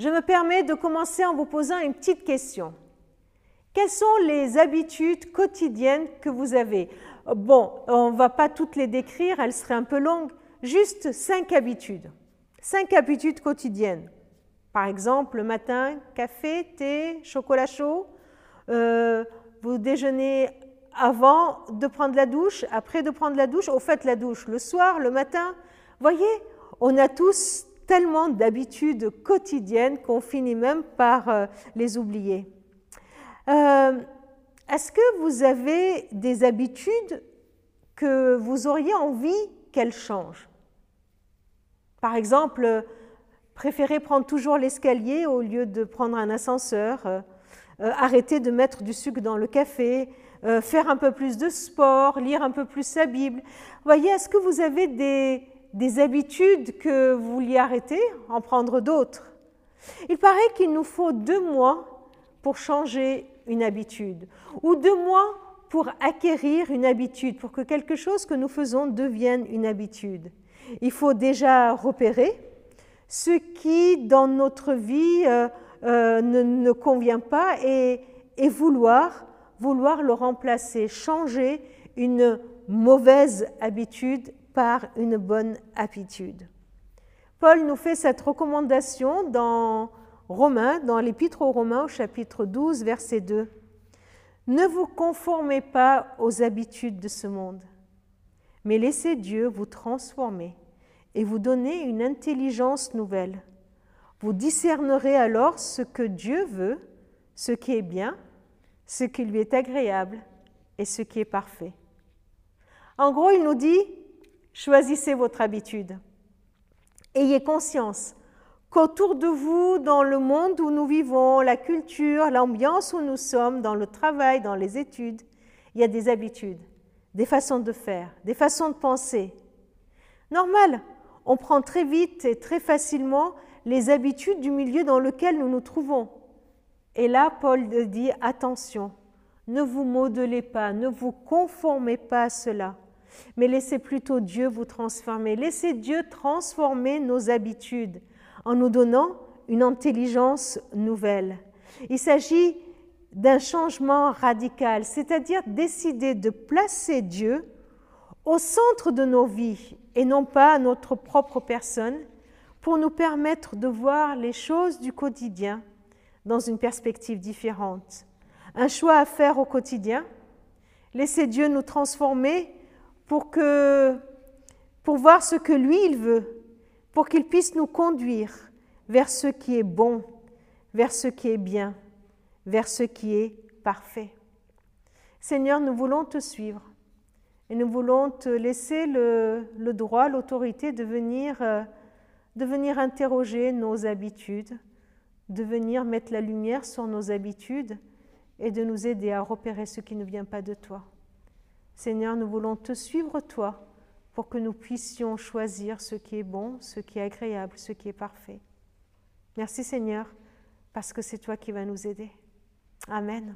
Je me permets de commencer en vous posant une petite question. Quelles sont les habitudes quotidiennes que vous avez Bon, on ne va pas toutes les décrire, elles seraient un peu longues. Juste cinq habitudes. Cinq habitudes quotidiennes. Par exemple, le matin, café, thé, chocolat chaud. Euh, vous déjeunez avant de prendre la douche, après de prendre la douche. Au fait, la douche le soir, le matin. Voyez, on a tous tellement d'habitudes quotidiennes qu'on finit même par euh, les oublier. Euh, est-ce que vous avez des habitudes que vous auriez envie qu'elles changent? Par exemple, préférer prendre toujours l'escalier au lieu de prendre un ascenseur, euh, arrêter de mettre du sucre dans le café, faire un peu plus de sport, lire un peu plus sa Bible. Voyez, est-ce que vous avez des, des habitudes que vous vouliez arrêter, en prendre d'autres. Il paraît qu'il nous faut deux mois pour changer une habitude, ou deux mois pour acquérir une habitude, pour que quelque chose que nous faisons devienne une habitude. Il faut déjà repérer ce qui, dans notre vie, euh, euh, ne, convient pas et, et vouloir, vouloir le remplacer, changer une mauvaise habitude par une bonne habitude. Paul nous fait cette recommandation dans Romains, dans l'Épître aux Romains au chapitre 12, verset 2. Ne vous conformez pas aux habitudes de ce monde, mais laissez Dieu vous transformer et vous donner une intelligence nouvelle. Vous discernerez alors ce que Dieu veut, ce qui est bien, ce qui lui est agréable et ce qui est parfait. En gros, il nous dit, Choisissez votre habitude. Ayez conscience qu'autour de vous, dans le monde où nous vivons, la culture, l'ambiance où nous sommes, dans le travail, dans les études, il y a des habitudes, des façons de faire, des façons de penser. Normal, on prend très vite et très facilement les habitudes du milieu dans lequel nous nous trouvons. Et là, Paul dit, attention, ne vous modelez pas, ne vous conformez pas à cela mais laissez plutôt Dieu vous transformer. Laissez Dieu transformer nos habitudes en nous donnant une intelligence nouvelle. Il s'agit d'un changement radical, c'est-à-dire décider de placer Dieu au centre de nos vies et non pas notre propre personne pour nous permettre de voir les choses du quotidien dans une perspective différente. Un choix à faire au quotidien, laisser Dieu nous transformer pour, voir ce que lui, il veut, pour qu'il puisse nous conduire vers ce qui est bon, vers ce qui est bien, vers ce qui est parfait. Seigneur, nous voulons te suivre et nous voulons te laisser le, droit, l'autorité euh, de venir interroger nos habitudes, de venir mettre la lumière sur nos habitudes et de nous aider à repérer ce qui ne vient pas de toi. Seigneur, nous voulons te suivre, toi, pour que nous puissions choisir ce qui est bon, ce qui est agréable, ce qui est parfait. Merci Seigneur, parce que c'est toi qui vas nous aider. Amen.